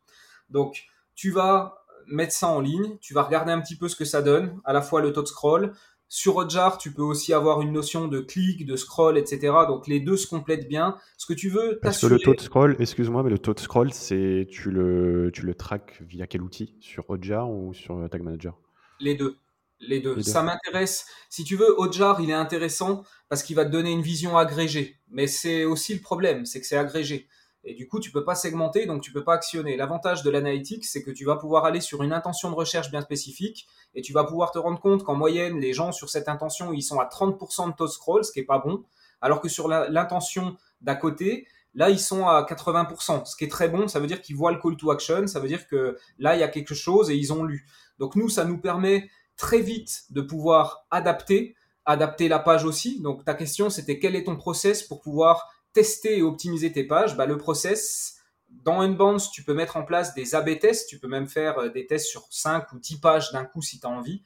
Donc, tu vas mettre ça en ligne, tu vas regarder un petit peu ce que ça donne, à la fois le taux de scroll. Sur Hotjar, tu peux aussi avoir une notion de clic, de scroll, etc. Donc les deux se complètent bien. Ce que tu veux, Parce que le taux de scroll, excuse-moi, mais le taux de scroll, c'est tu le tu le traques via quel outil? Sur Hotjar ou sur Tag Manager? Les deux. Les deux. Ça m'intéresse. Si tu veux, Ojar, il est intéressant parce qu'il va te donner une vision agrégée. Mais c'est aussi le problème, c'est que c'est agrégé. Et du coup, tu peux pas segmenter, donc tu peux pas actionner. L'avantage de l'analytique, c'est que tu vas pouvoir aller sur une intention de recherche bien spécifique et tu vas pouvoir te rendre compte qu'en moyenne, les gens sur cette intention, ils sont à 30% de taux scroll, ce qui est pas bon. Alors que sur l'intention d'à côté, là, ils sont à 80%, ce qui est très bon. Ça veut dire qu'ils voient le call to action. Ça veut dire que là, il y a quelque chose et ils ont lu. Donc nous, ça nous permet très vite de pouvoir adapter, adapter la page aussi. Donc ta question, c'était quel est ton process pour pouvoir tester et optimiser tes pages, bah, le process, dans Unbounce, tu peux mettre en place des A-B tests, tu peux même faire euh, des tests sur 5 ou 10 pages d'un coup si tu as envie.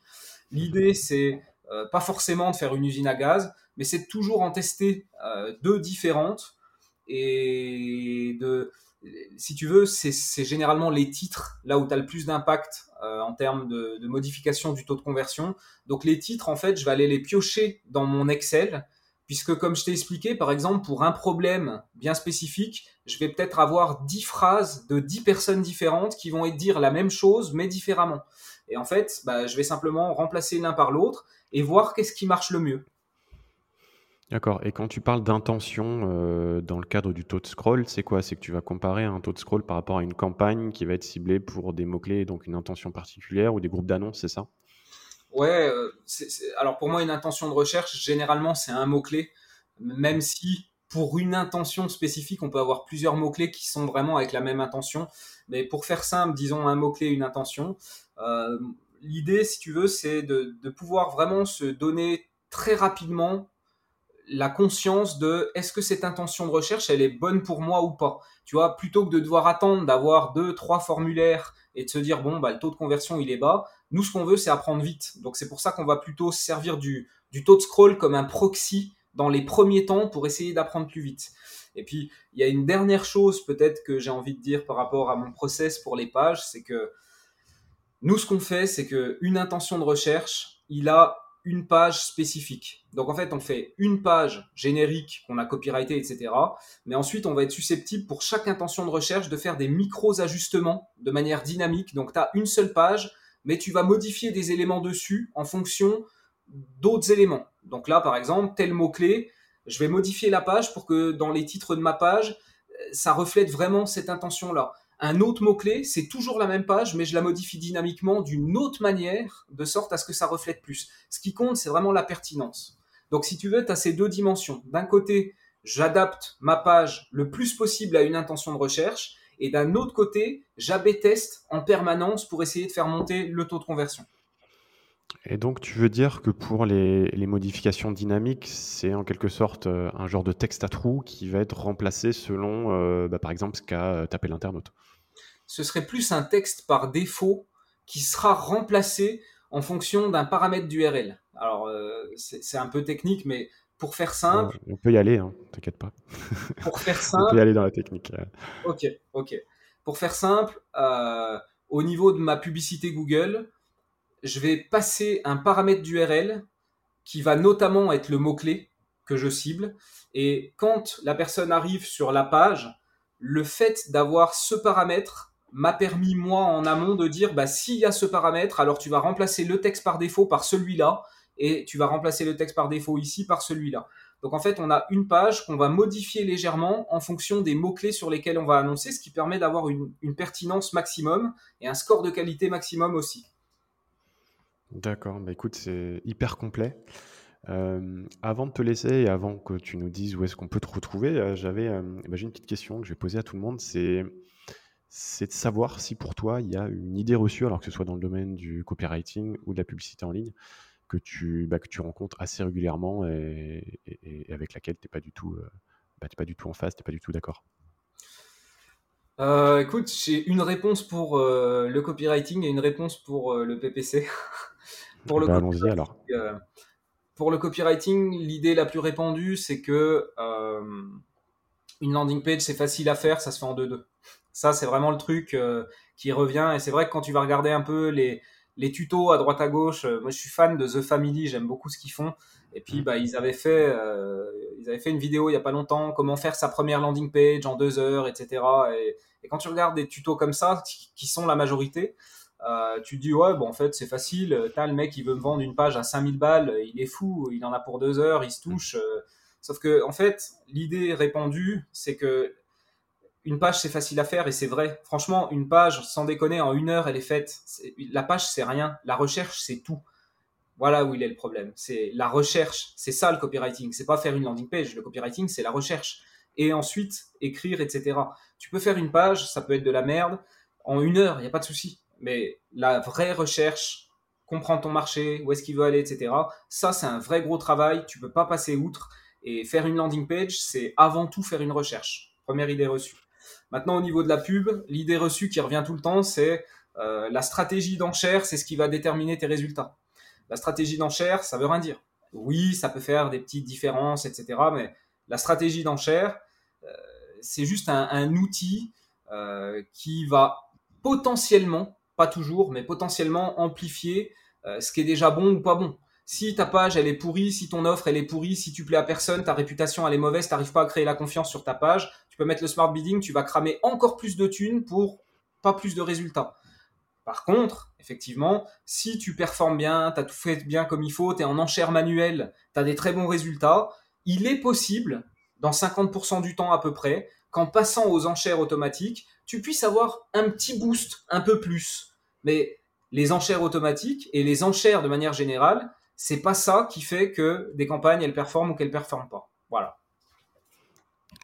L'idée, c'est euh, pas forcément de faire une usine à gaz, mais c'est toujours en tester euh, deux différentes et de, si tu veux, c'est généralement les titres là où tu as le plus d'impact en termes de, modification du taux de conversion. Donc les titres, en fait, je vais aller les piocher dans mon Excel puisque comme je t'ai expliqué, par exemple, pour un problème bien spécifique, je vais peut-être avoir dix phrases de dix personnes différentes qui vont dire la même chose, mais différemment. Et en fait, bah, je vais simplement remplacer l'un par l'autre et voir qu'est-ce qui marche le mieux. D'accord. Et quand tu parles d'intention euh, dans le cadre du taux de scroll, c'est quoi? C'est que tu vas comparer un taux de scroll par rapport à une campagne qui va être ciblée pour des mots-clés, donc une intention particulière ou des groupes d'annonces, c'est ça? Ouais, euh, alors pour moi, une intention de recherche, généralement, c'est un mot-clé, même si pour une intention spécifique, on peut avoir plusieurs mots-clés qui sont vraiment avec la même intention. Mais pour faire simple, disons un mot-clé, une intention. Euh, l'idée, si tu veux, c'est de, de, pouvoir vraiment se donner très rapidement la conscience de est-ce que cette intention de recherche, elle est bonne pour moi ou pas. Tu vois, plutôt que de devoir attendre d'avoir deux, trois formulaires et de se dire bon bah le taux de conversion il est bas. Nous ce qu'on veut c'est apprendre vite. Donc c'est pour ça qu'on va plutôt servir du, du taux de scroll comme un proxy dans les premiers temps pour essayer d'apprendre plus vite. Et puis il y a une dernière chose peut-être que j'ai envie de dire par rapport à mon process pour les pages, c'est que nous ce qu'on fait c'est que une intention de recherche, il a une page spécifique. Donc en fait, on fait une page générique qu'on a copyrighté, etc. Mais ensuite, on va être susceptible pour chaque intention de recherche de faire des micros ajustements de manière dynamique. Donc tu as une seule page, mais tu vas modifier des éléments dessus en fonction d'autres éléments. Donc là, par exemple, tel mot-clé, je vais modifier la page pour que dans les titres de ma page, ça reflète vraiment cette intention-là un autre mot-clé, c'est toujours la même page, mais je la modifie dynamiquement d'une autre manière, de sorte à ce que ça reflète plus. Ce qui compte, c'est vraiment la pertinence. Donc si tu veux, tu as ces deux dimensions. D'un côté, j'adapte ma page le plus possible à une intention de recherche, et d'un autre côté, j'ab teste en permanence pour essayer de faire monter le taux de conversion. Et donc, tu veux dire que pour les, modifications dynamiques, c'est en quelque sorte euh, un genre de texte à trous qui va être remplacé selon, euh, bah, par exemple, ce qu'a euh, tapé l'internaute Ce serait plus un texte par défaut qui sera remplacé en fonction d'un paramètre d'URL. Alors, c'est un peu technique, mais pour faire simple. on peut y aller, hein, t'inquiète pas. *laughs* Pour faire simple. on peut y aller dans la technique. Ok, ok. Pour faire simple, au niveau de ma publicité Google, je vais passer un paramètre d'URL qui va notamment être le mot-clé que je cible. Et quand la personne arrive sur la page, le fait d'avoir ce paramètre m'a permis, moi, en amont, de dire, bah, s'il y a ce paramètre, alors tu vas remplacer le texte par défaut par celui-là, et tu vas remplacer le texte par défaut ici par celui-là. Donc en fait, on a une page qu'on va modifier légèrement en fonction des mots-clés sur lesquels on va annoncer, ce qui permet d'avoir une, pertinence maximum et un score de qualité maximum aussi. D'accord, bah écoute, c'est hyper complet. Euh, avant de te laisser et avant que tu nous dises où est-ce qu'on peut te retrouver, euh, j'avais euh, bah, une petite question que je vais poser à tout le monde. C'est c'est de savoir si pour toi il y a une idée reçue, alors que ce soit dans le domaine du copywriting ou de la publicité en ligne, que tu, bah, que tu rencontres assez régulièrement et, avec laquelle tu n'es pas, du tout, bah, pas du tout en face, tu n'es pas du tout d'accord? écoute, j'ai une réponse pour le copywriting et une réponse pour le PPC. *laughs* Pour le, bah, alors. Euh, pour le copywriting, l'idée la plus répandue, c'est que euh, une landing page, c'est facile à faire, ça se fait en 2-2. Ça, c'est vraiment le truc euh, qui revient. Et c'est vrai que quand tu vas regarder un peu les, les tutos à droite à gauche, moi je suis fan de The Family, j'aime beaucoup ce qu'ils font. Et puis bah, ils avaient fait ils avaient fait une vidéo il y a pas longtemps, comment faire sa première landing page en deux heures, etc. Et, et quand tu regardes des tutos comme ça, qui sont la majorité, euh, tu te dis, ouais, bon, en fait, c'est facile. T'as le mec, qui veut me vendre une page à 5000 balles, il est fou, il en a pour deux heures, il se touche. Euh. sauf que, en fait, l'idée répandue, c'est que une page, c'est facile à faire et c'est vrai. Franchement, une page, sans déconner, en une heure, elle est faite. la page, c'est rien. La recherche, c'est tout. Voilà où il est le problème. C'est la recherche. C'est ça le copywriting. C'est pas faire une landing page. Le copywriting, c'est la recherche. Et ensuite, écrire, etc. Tu peux faire une page, ça peut être de la merde. En une heure, il n'y a pas de souci mais la vraie recherche, comprendre ton marché, où est-ce qu'il veut aller, etc. Ça, c'est un vrai gros travail. Tu peux pas passer outre. Et faire une landing page, c'est avant tout faire une recherche. Première idée reçue. Maintenant, au niveau de la pub, l'idée reçue qui revient tout le temps, c'est euh, la stratégie d'enchère, c'est ce qui va déterminer tes résultats. La stratégie d'enchère, ça veut rien dire. Oui, ça peut faire des petites différences, etc. Mais la stratégie d'enchère, euh, c'est juste un, outil euh, qui va potentiellement pas toujours, mais potentiellement amplifier ce qui est déjà bon ou pas bon. Si ta page elle est pourrie, si ton offre elle est pourrie, si tu plais à personne, ta réputation elle est mauvaise, t'arrives pas à créer la confiance sur ta page, peux mettre le smart bidding, tu vas cramer encore plus de thunes pour pas plus de résultats. Par contre, effectivement, si tu performes bien, tu as tout fait bien comme il faut, tu es en enchère manuelle, tu as des très bons résultats, il est possible, dans 50% du temps à peu près, qu'en passant aux enchères automatiques, tu puisses avoir un petit boost, un peu plus mais les enchères automatiques et les enchères de manière générale, c'est pas ça qui fait que des campagnes elles performent ou qu'elles performent pas. Voilà.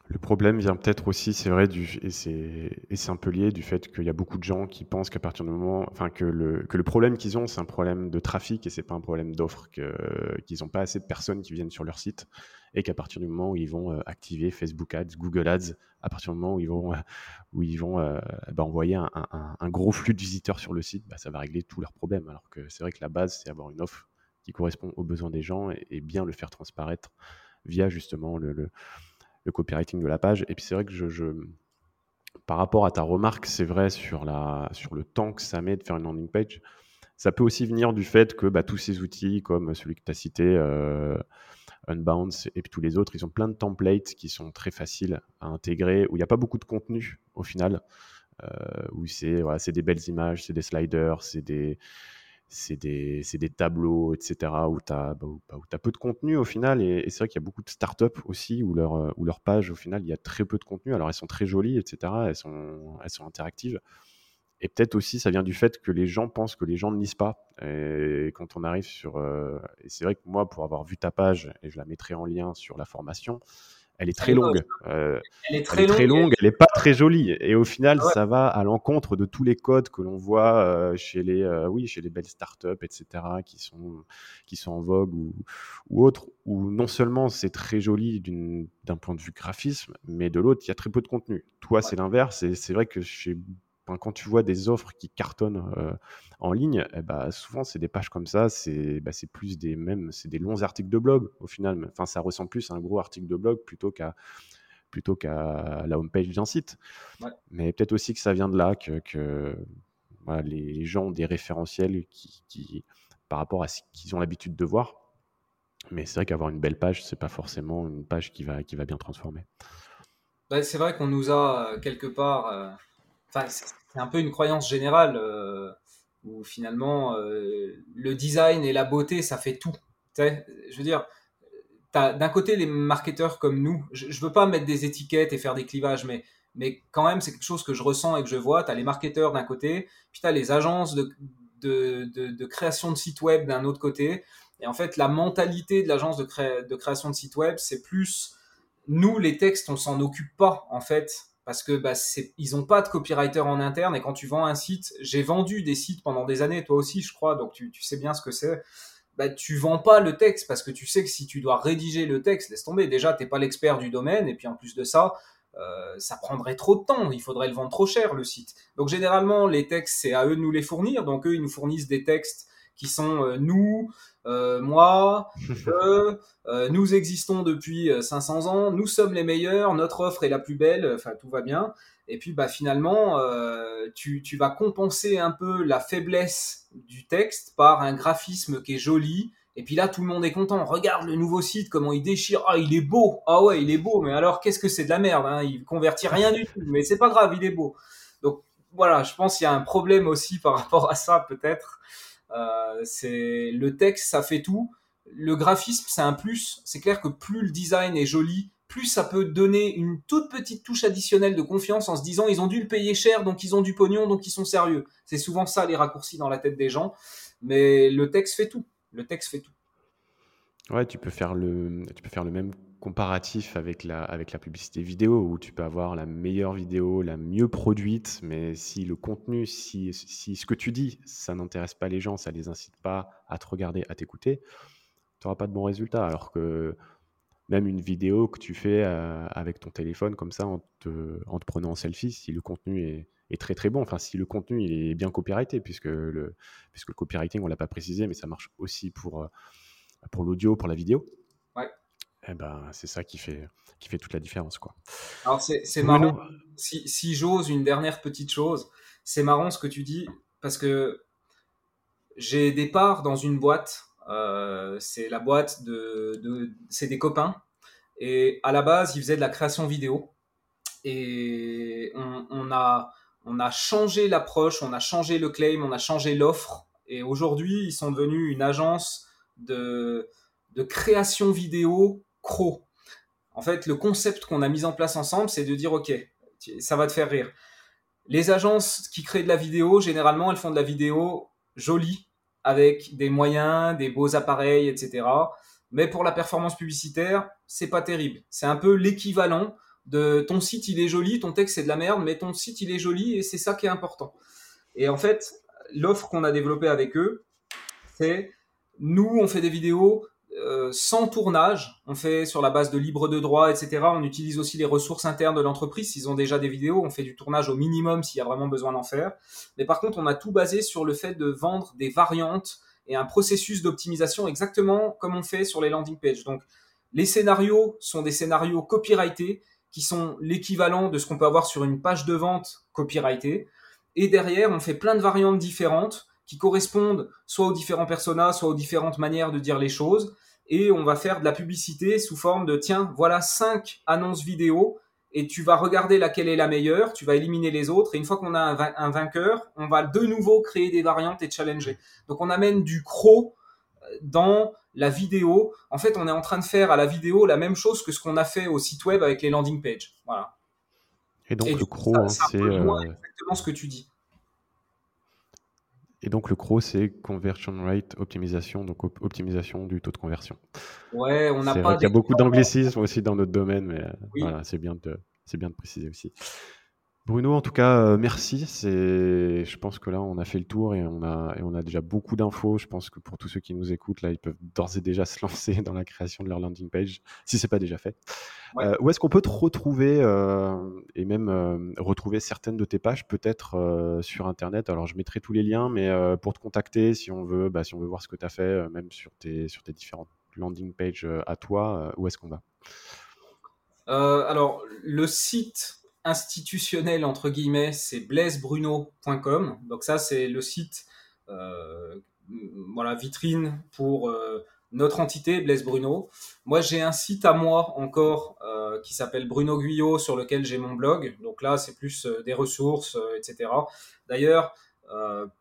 Le problème vient peut-être aussi, c'est vrai, et c'est un peu lié du fait qu'il y a beaucoup de gens qui pensent qu'à partir du moment, enfin que le, que le problème qu'ils ont, c'est un problème de trafic et c'est pas un problème d'offre, qu'ils n'ont pas assez de personnes qui viennent sur leur site et qu'à partir du moment où ils vont euh, activer Facebook Ads, Google Ads, à partir du moment où ils vont, euh, où ils vont euh, bah, envoyer un, gros flux de visiteurs sur le site, bah, ça va régler tous leurs problèmes. Alors que c'est vrai que la base, c'est avoir une offre qui correspond aux besoins des gens et, bien le faire transparaître via justement le, copywriting de la page. Et puis c'est vrai que je, je, par rapport à ta remarque, c'est vrai sur, la, sur le temps que ça met de faire une landing page, ça peut aussi venir du fait que bah, tous ces outils comme celui que tu as cité, euh, Unbounce et puis tous les autres, ils ont plein de templates qui sont très faciles à intégrer, où il n'y a pas beaucoup de contenu au final, euh, où c'est voilà, des belles images, c'est des sliders, c'est des, des, des, tableaux, etc., où tu as, bah, bah, peu de contenu au final. Et, c'est vrai qu'il y a beaucoup de startups aussi où leur, où leur page, au final, il y a très peu de contenu. Alors elles sont très jolies, etc., elles sont, elles sont interactives. Et peut-être aussi, ça vient du fait que les gens pensent que les gens ne lisent pas. Et quand on arrive sur. Euh, et c'est vrai que moi, pour avoir vu ta page, et je la mettrai en lien sur la formation, elle est très longue. Euh, elle est très, très longue, elle n'est pas très jolie. Et au final, ça va à l'encontre de tous les codes que l'on voit euh, chez, les, oui, chez les belles startups, etc., qui sont, qui sont en vogue ou, ou autres, où non seulement c'est très joli d'un point de vue graphisme, mais de l'autre, il y a très peu de contenu. Toi, c'est l'inverse. Et c'est vrai que chez quand tu vois des offres qui cartonnent euh, en ligne, eh bah, souvent c'est des pages comme ça, c'est bah, plus des mêmes, c'est des longs articles de blog au final. Enfin, ça ressemble plus à un gros article de blog plutôt qu'à plutôt qu'à la homepage d'un site. Mais peut-être aussi que ça vient de là que, les, gens ont des référentiels qui, par rapport à ce qu'ils ont l'habitude de voir. Mais c'est vrai qu'avoir une belle page, c'est pas forcément une page qui va qui va bien transformer. Bah, c'est vrai qu'on nous a euh, quelque part c'est un peu une croyance générale euh, où finalement euh, le design et la beauté, ça fait tout. Je veux dire, d'un côté les marketeurs comme nous, je, ne veux pas mettre des étiquettes et faire des clivages, mais, mais quand même c'est quelque chose que je ressens et que je vois. Tu as les marketeurs d'un côté, puis tu as les agences de, de, de, création de sites web d'un autre côté. Et en fait, la mentalité de l'agence de, de création de sites web, c'est plus nous, les textes, on s'en occupe pas en fait parce que bah, ils n'ont pas de copywriter en interne et quand tu vends un site, j'ai vendu des sites pendant des années, toi aussi je crois, donc tu, sais bien ce que c'est. Bah, tu vends pas le texte parce que tu sais que si tu dois rédiger le texte, laisse tomber. Déjà, t'es pas l'expert du domaine et puis en plus de ça, euh, ça prendrait trop de temps. Il faudrait le vendre trop cher le site. Donc généralement, les textes c'est à eux de nous les fournir. Donc eux, ils nous fournissent des textes qui sont euh, nous, euh, moi, euh, nous existons depuis 500 ans, nous sommes les meilleurs, notre offre est la plus belle, enfin tout va bien. Et puis bah finalement, tu, tu, vas compenser un peu la faiblesse du texte par un graphisme qui est joli. Et puis là, tout le monde est content. Regarde le nouveau site, comment il déchire. Ah, il est beau. Ah ouais, il est beau. Mais alors, qu'est-ce que c'est de la merde hein? Il convertit rien du tout. Mais c'est pas grave, il est beau voilà, je pense qu'il y a un problème aussi par rapport à ça peut-être. C'est le texte, ça fait tout. Le graphisme, c'est un plus. C'est clair que plus le design est joli, plus ça peut donner une toute petite touche additionnelle de confiance en se disant ils ont dû le payer cher, donc ils ont du pognon, donc ils sont sérieux. C'est souvent ça les raccourcis dans la tête des gens. Mais le texte fait tout. Le texte fait tout. Ouais, tu peux faire le, tu peux faire le même comparatif avec la, avec la publicité vidéo où tu peux avoir la meilleure vidéo, la mieux produite, mais si le contenu, si, si ce que tu dis, ça n'intéresse pas les gens, ça les incite pas à te regarder, à t'écouter, tu n'auras pas de bons résultats. Alors que même une vidéo que tu fais euh, avec ton téléphone comme ça en te, en te, prenant en selfie, si le contenu est, très très bon, enfin si le contenu il est bien copyrighté, puisque le, puisque le copywriting on l'a pas précisé, mais ça marche aussi pour, euh, pour l'audio, pour la vidéo. Eh ben, c'est ça qui fait, qui fait toute la différence. Quoi. Alors c'est marrant, si, si j'ose une dernière petite chose, c'est marrant ce que tu dis, parce que j'ai des parts dans une boîte euh, c'est la boîte de, c'est des copains. Et à la base, ils faisaient de la création vidéo. Et on, a, on a changé l'approche, on a changé le claim, on a changé l'offre. Et aujourd'hui, ils sont devenus une agence de, de création vidéo En fait, le concept qu'on a mis en place ensemble, c'est de dire, OK, ça va te faire rire. Les agences qui créent de la vidéo, généralement, elles font de la vidéo jolie, avec des moyens, des beaux appareils, etc. Mais pour la performance publicitaire, c'est pas terrible. C'est un peu l'équivalent de ton site il est joli, ton texte c'est de la merde, mais ton site il est joli et c'est ça qui est important. Et en fait, l'offre qu'on a développée avec eux, c'est nous on fait des vidéos euh, sans tournage, on fait sur la base de libre de droit, etc. On utilise aussi les ressources internes de l'entreprise. S'ils ont déjà des vidéos, on fait du tournage au minimum s'il y a vraiment besoin d'en faire. Mais par contre, on a tout basé sur le fait de vendre des variantes et un processus d'optimisation exactement comme on fait sur les landing pages. Donc, les scénarios sont des scénarios copyrightés qui sont l'équivalent de ce qu'on peut avoir sur une page de vente copyrightée. Et derrière, on fait plein de variantes différentes qui correspondent soit aux différents personas, soit aux différentes manières de dire les choses et on va faire de la publicité sous forme de tiens, voilà cinq annonces vidéo et tu vas regarder laquelle est la meilleure, tu vas éliminer les autres et une fois qu'on a un, vainqueur, on va de nouveau créer des variantes et challenger. Donc on amène du croc euh, dans la vidéo. En fait, on est en train de faire à la vidéo la même chose que ce qu'on a fait au site web avec les landing pages. Voilà. Et donc le croc, hein, c'est euh, exactement ce que tu dis. Et donc le CRO, c'est Conversion Rate Optimisation, donc optimisation du taux de conversion. Ouais, on n'a pas. Il y a beaucoup d'anglicisme aussi dans notre domaine, mais euh, voilà, c'est bien, de, bien de préciser aussi. Bruno, en tout cas, euh, merci. C'est, je pense que là, on a fait le tour et on a, et on a déjà beaucoup d'infos. Je pense que pour tous ceux qui nous écoutent, là, ils peuvent d'ores et déjà *laughs* se lancer dans la création de leur landing page, si c'est pas déjà fait. Euh, où est-ce qu'on peut te retrouver euh, et même retrouver certaines de tes pages, peut-être sur Internet? Alors, je mettrai tous les liens, mais pour te contacter, si on veut, bah, si on veut voir ce que tu as fait, même sur tes, sur tes différentes landing pages à toi, où est-ce qu'on va? Alors, le site institutionnel entre guillemets, c'est blaisebruno.com. Donc ça, c'est le site, euh, voilà, vitrine pour euh, notre entité, Blaise Bruno. Moi, j'ai un site à moi encore euh, qui s'appelle Bruno Guyot sur lequel j'ai mon blog. Donc là, c'est plus des ressources, etc. D'ailleurs,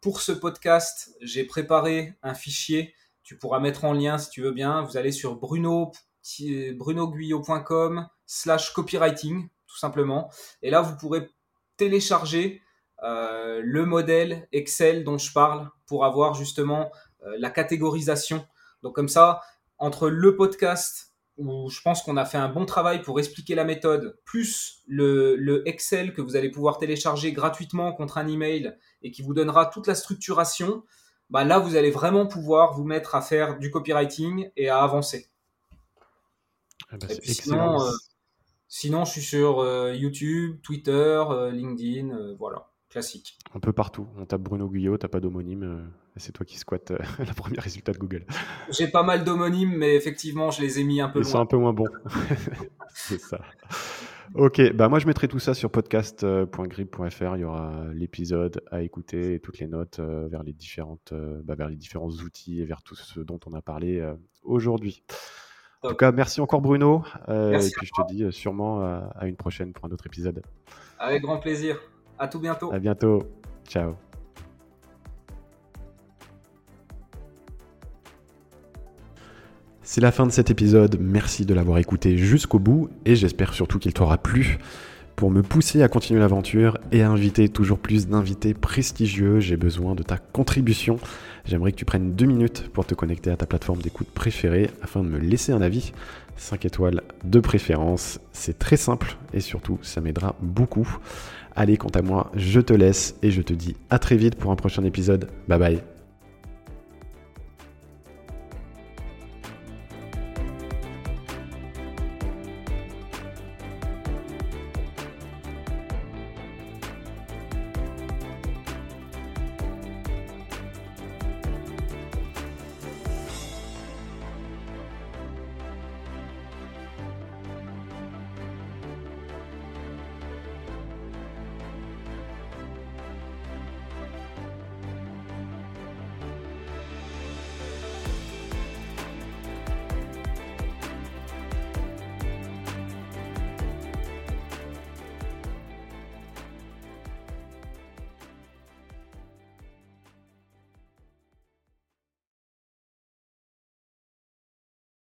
pour ce podcast, j'ai préparé un fichier. Tu pourras mettre en lien si tu veux bien. Vous allez sur bruno brunoguyot.com slash copywriting tout simplement. Et là, vous pourrez télécharger euh, le modèle Excel dont je parle pour avoir justement euh, la catégorisation. Donc comme ça, entre le podcast où je pense qu'on a fait un bon travail pour expliquer la méthode, plus le, Excel que vous allez pouvoir télécharger gratuitement contre un email et qui vous donnera toute la structuration, bah là vous allez vraiment pouvoir vous mettre à faire du copywriting et à avancer. Ah bah. Euh, Sinon, je suis sur euh, YouTube, Twitter, euh, LinkedIn, euh, voilà, classique. Un peu partout. On tape Bruno Guyot, t'as pas d'homonyme, c'est toi qui squatte *laughs* le premier résultat de Google. J'ai pas mal d'homonymes, mais effectivement, je les ai mis un peu Ils sont un peu moins bons. *laughs* c'est ça. Ok, bah moi je mettrai tout ça sur podcast.grip.fr. Il y aura l'épisode à écouter et toutes les notes vers les différentes, bah, vers les différents outils et vers tout ce dont on a parlé aujourd'hui. En tout cas, merci encore Bruno. Euh, et puis je te dis euh, sûrement euh, à une prochaine pour un autre épisode. Avec grand plaisir. À tout bientôt. À bientôt. Ciao. C'est la fin de cet épisode, merci de l'avoir écouté jusqu'au bout et j'espère surtout qu'il t'aura plu. Pour me pousser à continuer l'aventure et à inviter toujours plus d'invités prestigieux, j'ai besoin de ta contribution. J'aimerais que tu prennes deux minutes pour te connecter à ta plateforme d'écoute préférée afin de me laisser un avis. 5 étoiles de préférence, c'est très simple et surtout ça m'aidera beaucoup. Allez, quant à moi, je te laisse et je te dis à très vite pour un prochain épisode. Bye bye.